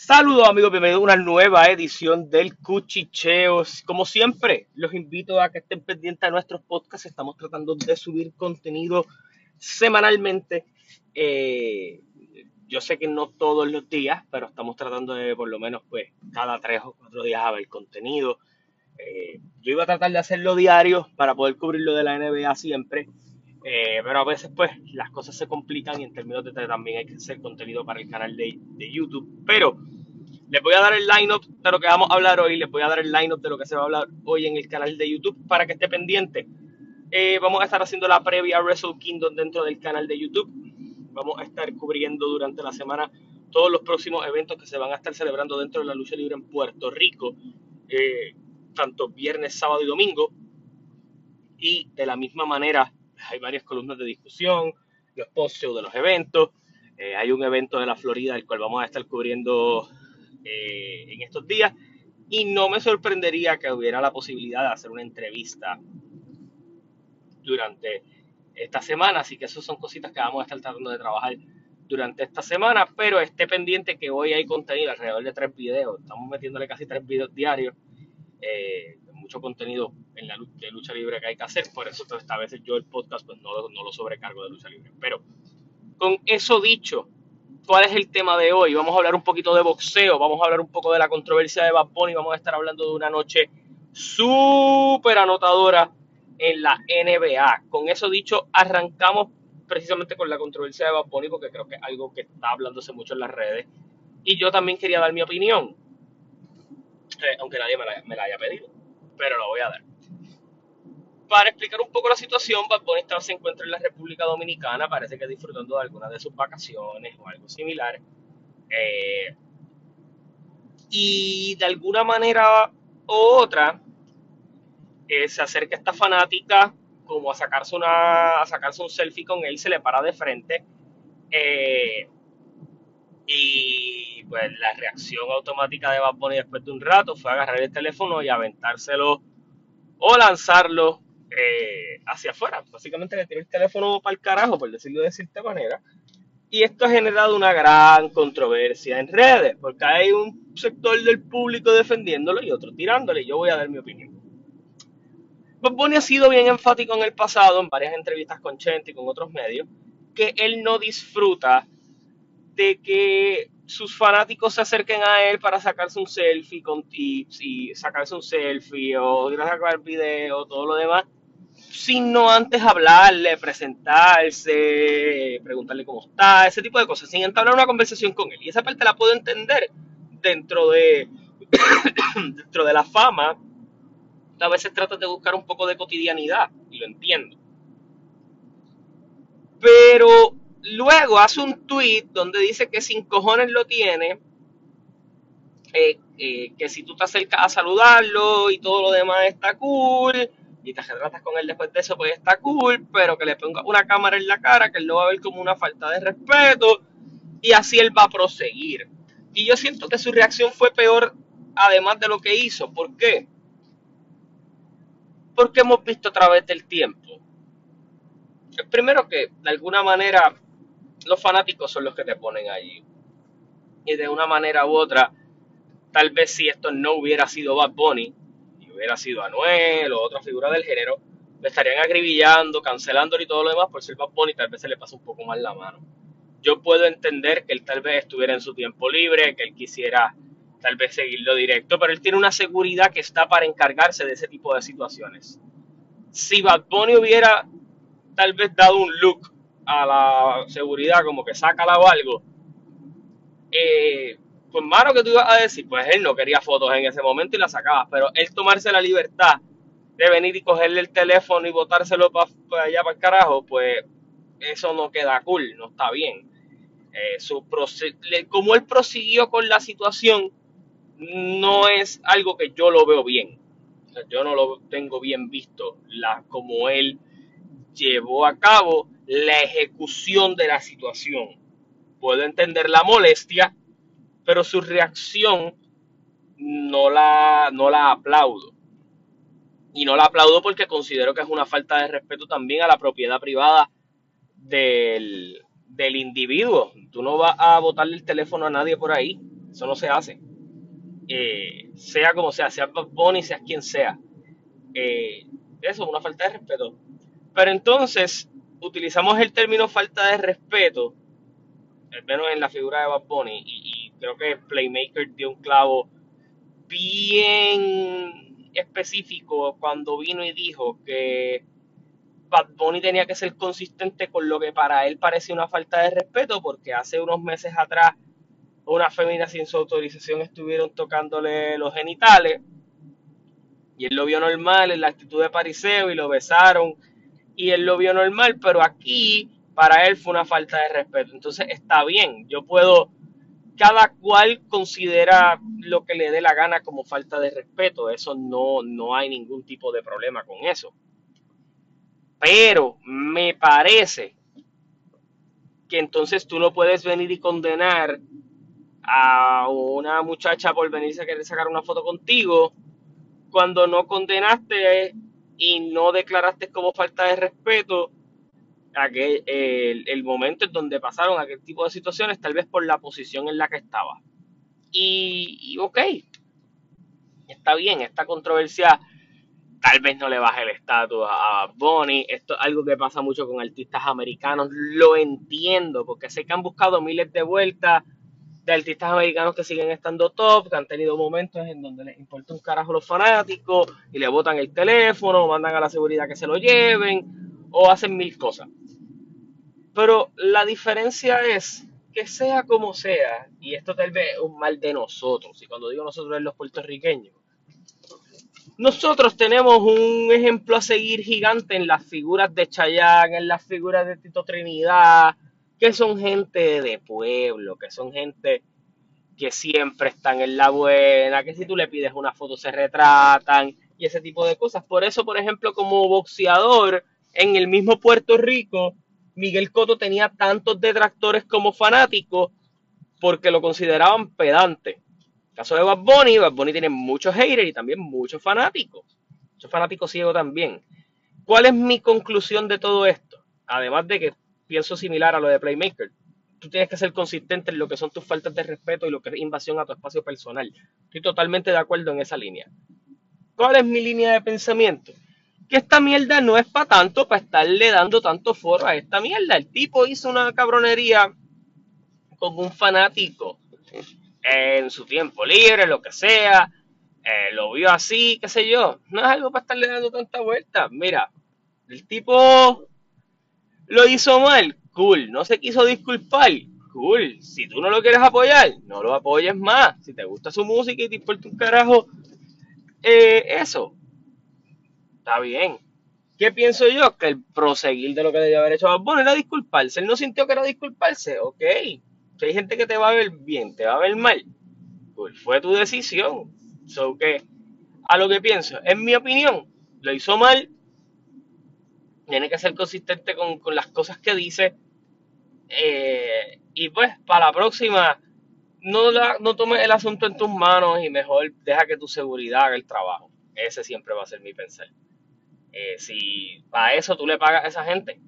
Saludos amigos, bienvenidos a una nueva edición del Cuchicheo. Como siempre, los invito a que estén pendientes de nuestros podcasts. Estamos tratando de subir contenido semanalmente. Eh, yo sé que no todos los días, pero estamos tratando de por lo menos pues cada tres o cuatro días haber contenido. Eh, yo iba a tratar de hacerlo diario para poder cubrirlo de la NBA siempre. Eh, pero a veces pues las cosas se complican y en términos de también hay que hacer contenido para el canal de, de YouTube. Pero les voy a dar el lineup de lo que vamos a hablar hoy, les voy a dar el lineup de lo que se va a hablar hoy en el canal de YouTube para que esté pendiente. Eh, vamos a estar haciendo la previa Wrestle Kingdom dentro del canal de YouTube. Vamos a estar cubriendo durante la semana todos los próximos eventos que se van a estar celebrando dentro de la lucha libre en Puerto Rico, eh, tanto viernes, sábado y domingo. Y de la misma manera hay varias columnas de discusión, los post de los eventos. Eh, hay un evento de la Florida, el cual vamos a estar cubriendo eh, en estos días. Y no me sorprendería que hubiera la posibilidad de hacer una entrevista durante esta semana. Así que eso son cositas que vamos a estar tratando de trabajar durante esta semana. Pero esté pendiente que hoy hay contenido alrededor de tres videos. Estamos metiéndole casi tres videos diarios. Eh, mucho contenido en la de lucha libre que hay que hacer, por eso pues, a veces yo el podcast pues no, no lo sobrecargo de lucha libre. Pero con eso dicho, ¿cuál es el tema de hoy? Vamos a hablar un poquito de boxeo, vamos a hablar un poco de la controversia de Bad vamos a estar hablando de una noche súper anotadora en la NBA. Con eso dicho, arrancamos precisamente con la controversia de Bad porque creo que es algo que está hablándose mucho en las redes. Y yo también quería dar mi opinión, eh, aunque nadie me la haya pedido pero lo voy a dar. Para explicar un poco la situación, Bad Bunny se encuentra en la República Dominicana, parece que disfrutando de algunas de sus vacaciones o algo similar. Eh, y de alguna manera u otra, eh, se acerca esta fanática como a sacarse, una, a sacarse un selfie con él, se le para de frente. Eh, y pues la reacción automática de Bad Bunny después de un rato fue agarrar el teléfono y aventárselo o lanzarlo eh, hacia afuera. Básicamente le tiró el teléfono para el carajo, por decirlo de cierta manera. Y esto ha generado una gran controversia en redes, porque hay un sector del público defendiéndolo y otro tirándole. Yo voy a dar mi opinión. Bob Bunny ha sido bien enfático en el pasado, en varias entrevistas con Chente y con otros medios, que él no disfruta de que sus fanáticos se acerquen a él para sacarse un selfie con tips y sacarse un selfie o ir a sacar video, todo lo demás, sino antes hablarle, presentarse, preguntarle cómo está, ese tipo de cosas, sin entablar una conversación con él. Y esa parte la puedo entender dentro de, dentro de la fama. A veces trata de buscar un poco de cotidianidad, y lo entiendo. Pero Luego hace un tweet donde dice que sin cojones lo tiene, eh, eh, que si tú te acercas a saludarlo y todo lo demás está cool, y te retratas con él después de eso, pues está cool, pero que le ponga una cámara en la cara, que él lo va a ver como una falta de respeto, y así él va a proseguir. Y yo siento que su reacción fue peor, además de lo que hizo. ¿Por qué? Porque hemos visto a través del tiempo. Primero que, de alguna manera, los fanáticos son los que te ponen allí. Y de una manera u otra, tal vez si esto no hubiera sido Bad Bunny, y hubiera sido Anuel o otra figura del género, le estarían agribillando, cancelando y todo lo demás por ser Bad Bunny, tal vez se le pasa un poco más la mano. Yo puedo entender que él tal vez estuviera en su tiempo libre, que él quisiera tal vez seguirlo directo, pero él tiene una seguridad que está para encargarse de ese tipo de situaciones. Si Bad Bunny hubiera tal vez dado un look a la seguridad, como que sácala o algo, eh, pues mano que tú ibas a decir, pues él no quería fotos en ese momento y la sacabas, pero él tomarse la libertad de venir y cogerle el teléfono y botárselo para allá para el carajo, pues eso no queda cool, no está bien. Eh, su como él prosiguió con la situación, no es algo que yo lo veo bien. yo no lo tengo bien visto, la, como él llevó a cabo la ejecución de la situación. Puedo entender la molestia, pero su reacción no la, no la aplaudo. Y no la aplaudo porque considero que es una falta de respeto también a la propiedad privada del, del individuo. Tú no vas a botarle el teléfono a nadie por ahí. Eso no se hace. Eh, sea como sea, sea Bad Bunny, sea quien sea. Eh, eso es una falta de respeto. Pero entonces utilizamos el término falta de respeto, al menos en la figura de Bad Bunny, y, creo que Playmaker dio un clavo bien específico cuando vino y dijo que Bad Bunny tenía que ser consistente con lo que para él parecía una falta de respeto, porque hace unos meses atrás una fémina sin su autorización estuvieron tocándole los genitales y él lo vio normal en la actitud de pariseo y lo besaron y él lo vio normal, pero aquí para él fue una falta de respeto. Entonces está bien, yo puedo, cada cual considera lo que le dé la gana como falta de respeto, eso no, no hay ningún tipo de problema con eso. Pero me parece que entonces tú no puedes venir y condenar a una muchacha por venirse a querer sacar una foto contigo cuando no condenaste y no declaraste como falta de respeto aquel, el, el momento en donde pasaron aquel tipo de situaciones, tal vez por la posición en la que estaba. Y, y ok, está bien, esta controversia tal vez no le baje el estatus a Bonnie. Esto es algo que pasa mucho con artistas americanos. Lo entiendo, porque sé que han buscado miles de vueltas de artistas americanos que siguen estando top, que han tenido momentos en donde les importa un carajo los fanáticos y le botan el teléfono, mandan a la seguridad que se lo lleven, o hacen mil cosas. Pero la diferencia es que sea como sea, y esto tal vez es un mal de nosotros, y cuando digo nosotros es los puertorriqueños, nosotros tenemos un ejemplo a seguir gigante en las figuras de Chayanne, en las figuras de Tito Trinidad, que son gente de pueblo, que son gente que siempre están en la buena, que si tú le pides una foto se retratan y ese tipo de cosas. Por eso, por ejemplo, como boxeador en el mismo Puerto Rico, Miguel Cotto tenía tantos detractores como fanáticos porque lo consideraban pedante. El caso de Bad Bunny, Bad Bunny tiene muchos haters y también muchos fanáticos. Muchos fanáticos ciegos también. ¿Cuál es mi conclusión de todo esto? Además de que pienso similar a lo de Playmaker. Tú tienes que ser consistente en lo que son tus faltas de respeto y lo que es invasión a tu espacio personal. Estoy totalmente de acuerdo en esa línea. ¿Cuál es mi línea de pensamiento? Que esta mierda no es para tanto, para estarle dando tanto foro a esta mierda. El tipo hizo una cabronería con un fanático en su tiempo libre, lo que sea. Eh, lo vio así, qué sé yo. No es algo para estarle dando tanta vuelta. Mira, el tipo lo hizo mal, cool. No se quiso disculpar, cool. Si tú no lo quieres apoyar, no lo apoyes más. Si te gusta su música y te importa un carajo eh, eso, está bien. ¿Qué pienso yo? Que el proseguir de lo que debía haber hecho Bad era disculparse. Él no sintió que era disculparse. Ok. Hay gente que te va a ver bien, te va a ver mal. Pues fue tu decisión. So que, a lo que pienso, en mi opinión, lo hizo mal, tiene que ser consistente con, las cosas que dice. Eh, y pues, para la próxima, no, la, no tomes el asunto en tus manos y mejor deja que tu seguridad haga el trabajo. Ese siempre va a ser mi pensar. Eh, si para eso tú le pagas a esa gente,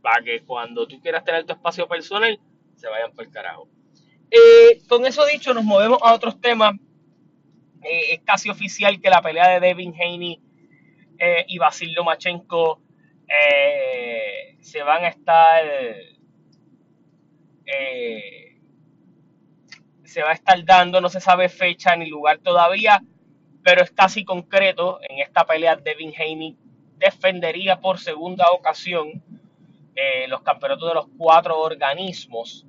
para que cuando tú quieras tener tu espacio personal, se vayan por el carajo. Eh, con eso dicho, nos movemos a otros temas. Es casi oficial que la pelea de Devin Haney eh, y Basil Lomachenko eh, se van a estar eh, se va a estar dando, no se sabe fecha ni lugar todavía, pero es casi concreto. En esta pelea Devin Haney defendería por segunda ocasión los campeonatos de los cuatro organismos,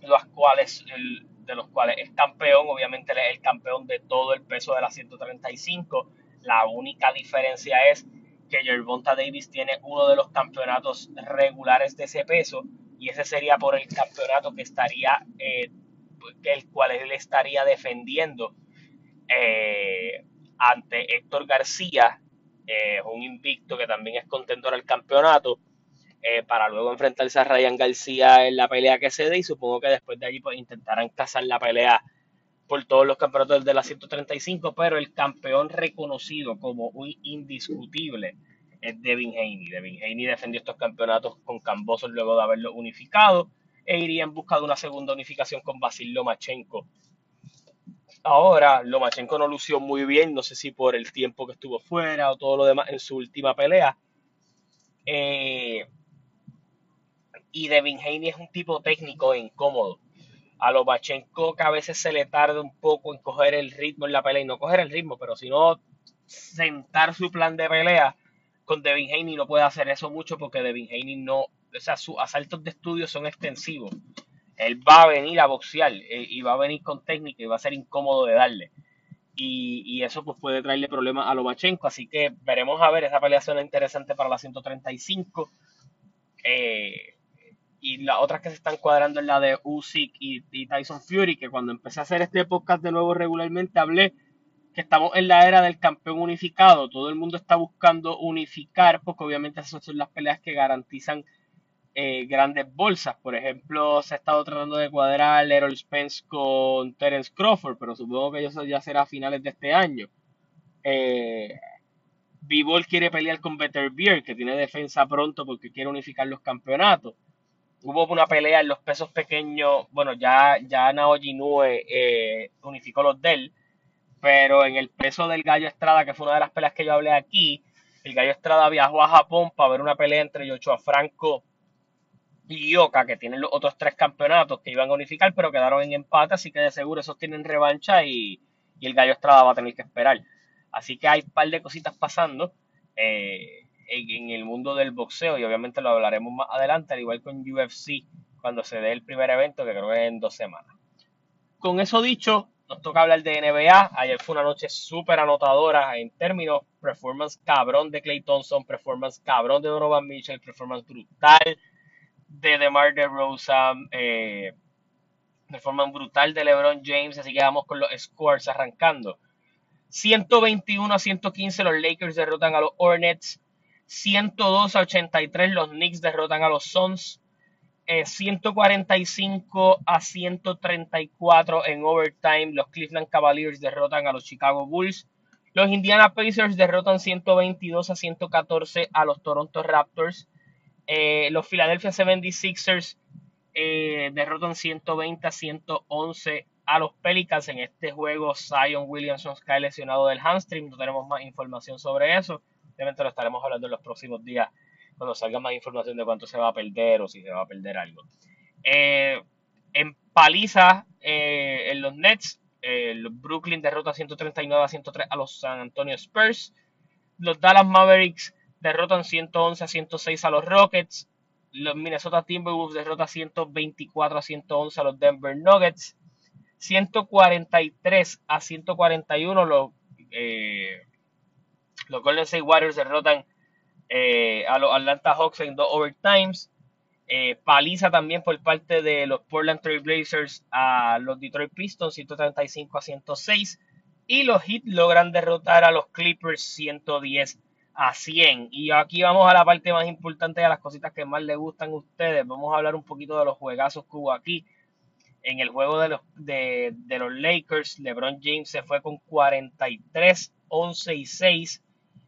los cuales el, de los cuales es campeón, obviamente él es el campeón de todo el peso de la 135. La única diferencia es que Gervonta Davis tiene uno de los campeonatos regulares de ese peso y ese sería por el campeonato que estaría, eh, el cual él estaría defendiendo eh, ante Héctor García, eh, un invicto que también es contendor al campeonato eh, para luego enfrentarse a Ryan García en la pelea que se dé y supongo que después de allí pues intentarán cazar la pelea por todos los campeonatos de la 135, pero el campeón reconocido como un indiscutible es Devin Haney. Devin Haney defendió estos campeonatos con Cambosos luego de haberlo unificado e iría en busca de una segunda unificación con Basil Lomachenko. Ahora, Lomachenko no lució muy bien, no sé si por el tiempo que estuvo fuera o todo lo demás en su última pelea. Eh, y Devin Haney es un tipo técnico e incómodo. A Lomachenko que a veces se le tarda un poco en coger el ritmo en la pelea y no coger el ritmo, pero si no sentar su plan de pelea con Devin Haney no puede hacer eso mucho porque Devin Haney no, o sea, sus asaltos de estudio son extensivos. Él va a venir a boxear eh, y va a venir con técnica y va a ser incómodo de darle. Y, eso pues puede traerle problemas a Lomachenko. Así que veremos a ver, esa pelea suena interesante para la 135. Eh, y las otras que se están cuadrando es la de Usyk y, Tyson Fury, que cuando empecé a hacer este podcast de nuevo regularmente hablé que estamos en la era del campeón unificado. Todo el mundo está buscando unificar, porque obviamente esas son las peleas que garantizan eh, grandes bolsas. Por ejemplo, se ha estado tratando de cuadrar Errol Spence con Terence Crawford, pero supongo que eso ya será a finales de este año. Eh, quiere pelear con Better Beer, que tiene defensa pronto porque quiere unificar los campeonatos. Hubo una pelea en los pesos pequeños, bueno, ya, ya Naoji eh, unificó los de él, pero en el peso del Gallo Estrada, que fue una de las peleas que yo hablé aquí, el Gallo Estrada viajó a Japón para ver una pelea entre Yochoa Franco y Yoka, que tienen los otros tres campeonatos que iban a unificar, pero quedaron en empate, así que de seguro esos tienen revancha y, el Gallo Estrada va a tener que esperar. Así que hay un par de cositas pasando eh, en, el mundo del boxeo y obviamente lo hablaremos más adelante, al igual con UFC, cuando se dé el primer evento, que creo que es en dos semanas. Con eso dicho, nos toca hablar de NBA. Ayer fue una noche súper anotadora en términos performance cabrón de Clay Thompson, performance cabrón de Donovan Mitchell, performance brutal de DeMar DeRozan, eh, de forma brutal de LeBron James, así que vamos con los scores arrancando. 121 a 115 los Lakers derrotan a los Hornets, 102 a 83 los Knicks derrotan a los Suns, 145 eh, a 134 en overtime los Cleveland Cavaliers derrotan a los Chicago Bulls, los Indiana Pacers derrotan 122 a 114 a los Toronto Raptors, eh, los Philadelphia 76ers eh, derrotan 120 a 111 a los Pelicans en este juego. Zion Williamson cae lesionado del hamstring. No tenemos más información sobre eso. Obviamente lo estaremos hablando en los próximos días cuando salga más información de cuánto se va a perder o si se va a perder algo. Eh, en paliza en los Nets, los Brooklyn derrota 139 a 103 a los San Antonio Spurs. Los Dallas Mavericks derrotan 111 a 106 a los Rockets. Los Minnesota Timberwolves derrotan 124 a 111 a los Denver Nuggets. 143 a 141 los, eh, los Golden State Warriors derrotan eh, a los Atlanta Hawks en dos overtimes. Eh, paliza también por parte de los Portland Trail Blazers a los Detroit Pistons 135 a 106 y los Heat logran derrotar a los Clippers 110 a 100. Y aquí vamos a la parte más importante de las cositas que más les gustan a ustedes. Vamos a hablar un poquito de los juegazos que hubo aquí. En el juego de los, de, los Lakers, LeBron James se fue con 43, 11 y 6,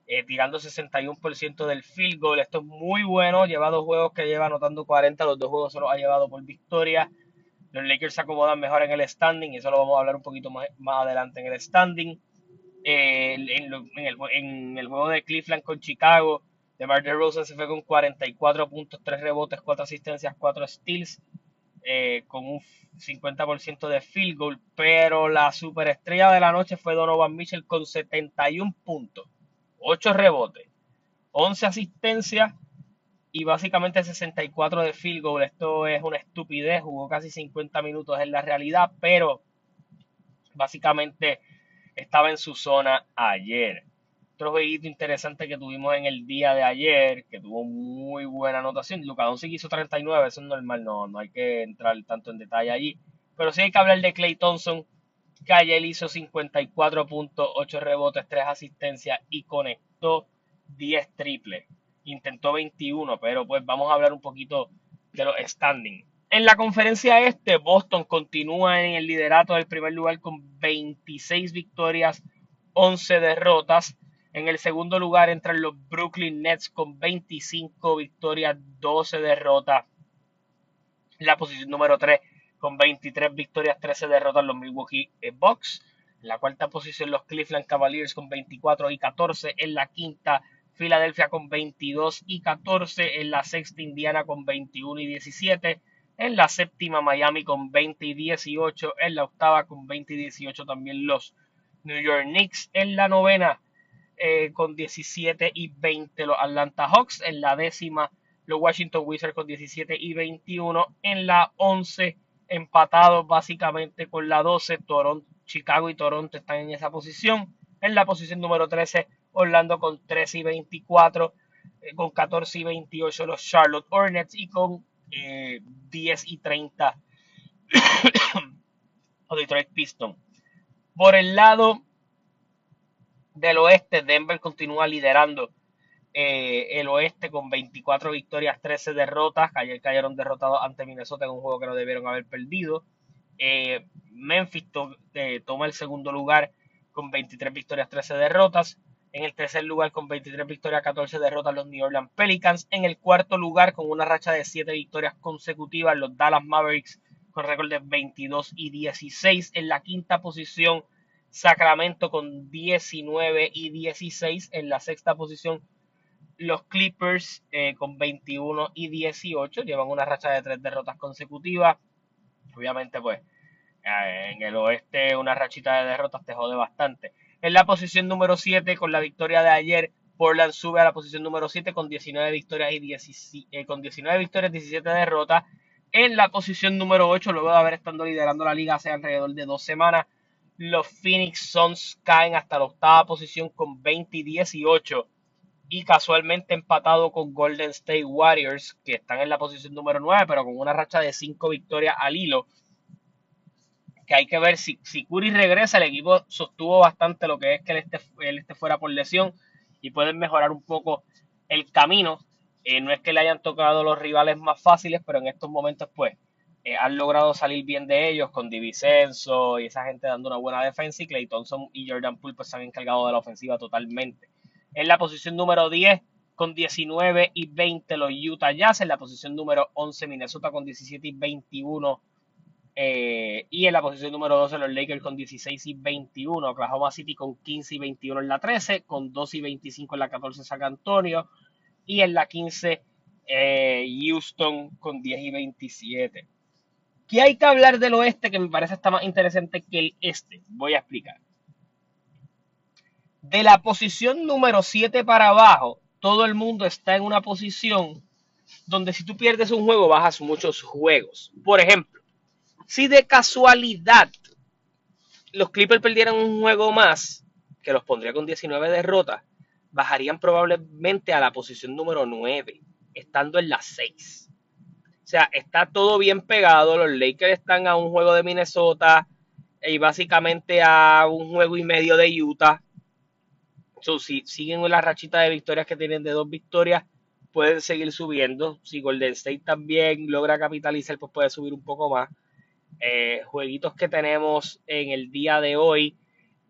eh, tirando 61% del field goal. Esto es muy bueno. Lleva dos juegos que lleva anotando 40, los dos juegos se los ha llevado por victoria. Los Lakers se acomodan mejor en el standing, eso lo vamos a hablar un poquito más, más adelante en el standing. Eh, en, el, juego de Cleveland con Chicago, de DeRozan se fue con 44 puntos, 3 rebotes, 4 asistencias, 4 steals, eh, con un 50% de field goal, pero la superestrella de la noche fue Donovan Mitchell con 71 puntos, 8 rebotes, 11 asistencias y básicamente 64 de field goal. Esto es una estupidez, jugó casi 50 minutos en la realidad, pero básicamente estaba en su zona ayer. Otro jueguito interesante que tuvimos en el día de ayer, que tuvo muy buena anotación. Luka Doncic hizo 39, eso es normal, no, no hay que entrar tanto en detalle allí. Pero sí hay que hablar de Clay Thompson, ayer hizo 54 puntos, 8 rebotes, 3 asistencias y conectó 10 triples. Intentó 21, pero pues vamos a hablar un poquito de los standings. En la conferencia este, Boston continúa en el liderato del primer lugar con 26 victorias, 11 derrotas. En el segundo lugar entran los Brooklyn Nets con 25 victorias, 12 derrotas. La posición número 3, con 23 victorias, 13 derrotas, los Milwaukee Bucks. En la cuarta posición, los Cleveland Cavaliers con 24 y 14. En la quinta, Filadelfia con 22 y 14. En la sexta, Indiana con 21 y 17. En la séptima, Miami con 20 y 18. En la octava, con 20 y 18 también los New York Knicks. En la novena, eh, con 17 y 20 los Atlanta Hawks. En la décima, los Washington Wizards con 17 y 21. En la 11, empatados básicamente con la 12, Toronto, Chicago y Toronto están en esa posición. En la posición número 13, Orlando con 13 y 24. Eh, con 14 y 28 los Charlotte Hornets y con 10 eh, y 30 los Detroit Pistons. Por el lado del oeste, Denver continúa liderando eh, el oeste con 24 victorias, 13 derrotas. Ayer cayeron derrotados ante Minnesota en un juego que no debieron haber perdido. Eh, Memphis eh, toma el segundo lugar con 23 victorias, 13 derrotas. En el tercer lugar con 23 victorias, 14 derrotas los New Orleans Pelicans. En el cuarto lugar con una racha de 7 victorias consecutivas los Dallas Mavericks con récord de 22 y 16. En la quinta posición Sacramento con 19 y 16. En la sexta posición los Clippers eh, con 21 y 18 llevan una racha de tres derrotas consecutivas. Obviamente, pues eh, en el oeste una rachita de derrotas te jode bastante. En la posición número 7, con la victoria de ayer, Portland sube a la posición número 7 con 19 victorias y 17, eh, con 19 victorias, 17 derrotas. En la posición número 8, luego de haber estado liderando la liga hace alrededor de dos semanas, los Phoenix Suns caen hasta la octava posición con 20 y 18 y casualmente empatado con Golden State Warriors, que están en la posición número 9, pero con una racha de 5 victorias al hilo. Que hay que ver si, si Curry regresa, el equipo sostuvo bastante lo que es que él esté, él fuera por lesión y pueden mejorar un poco el camino. Eh, no es que le hayan tocado los rivales más fáciles, pero en estos momentos, pues, eh, han logrado salir bien de ellos con Divicenzo y esa gente dando una buena defensa. Y Clay Thompson y Jordan Poole, pues, se han encargado de la ofensiva totalmente. En la posición número 10 con 19 y 20 los Utah Jazz. En la posición número 11 Minnesota con 17 y 21. Eh, y en la posición número 12 los Lakers con 16 y 21. Oklahoma City con 15 y 21 en la 13. Con 2 y 25 en la 14 San Antonio. Y en la 15 eh, Houston con 10 y 27. ¿Qué hay que hablar del oeste que me parece está más interesante que el este? Voy a explicar de la posición número 7 para abajo, todo el mundo está en una posición donde si tú pierdes un juego, bajas muchos juegos. Por ejemplo, si de casualidad los Clippers perdieran un juego más, que los pondría con 19 derrotas, bajarían probablemente a la posición número 9, estando en la 6. O sea, está todo bien pegado. Los Lakers están a un juego de Minnesota y básicamente a un juego y medio de Utah. Si siguen la rachita de victorias que tienen de dos victorias, pueden seguir subiendo. Si Golden State también logra capitalizar, pues puede subir un poco más. Eh, jueguitos que tenemos en el día de hoy,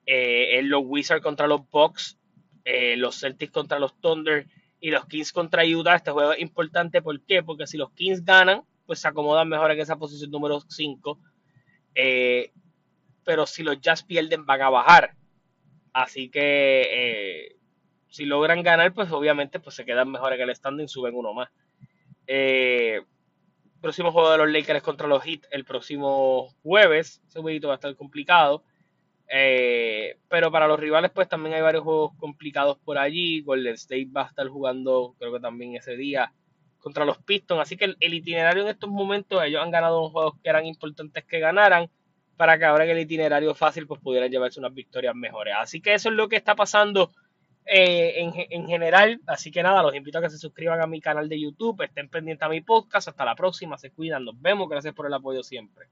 eh, en los Wizards contra los Bucks, eh, los Celtics contra los Thunder y los Kings contra Utah. Este juego es importante. Porque si los Kings ganan, pues se acomodan mejor en esa posición número 5. pero si los Jazz pierden, van a bajar. Así que eh, si logran ganar, pues obviamente pues se quedan mejor en el standing, suben uno más. Eh, próximo juego de los Lakers contra los Heat el próximo jueves. Ese jueguito va a estar complicado. Eh, pero para los rivales, pues también hay varios juegos complicados por allí. Golden State va a estar jugando, creo que también ese día, contra los Pistons. Así que el itinerario en estos momentos, ellos han ganado unos juegos que eran importantes que ganaran para que ahora en el itinerario fácil pues pudieran llevarse unas victorias mejores. Así que eso es lo que está pasando eh, en, en, general. Así que nada, los invito a que se suscriban a mi canal de YouTube, estén pendientes a mi podcast. Hasta la próxima, se cuidan, nos vemos, gracias por el apoyo siempre.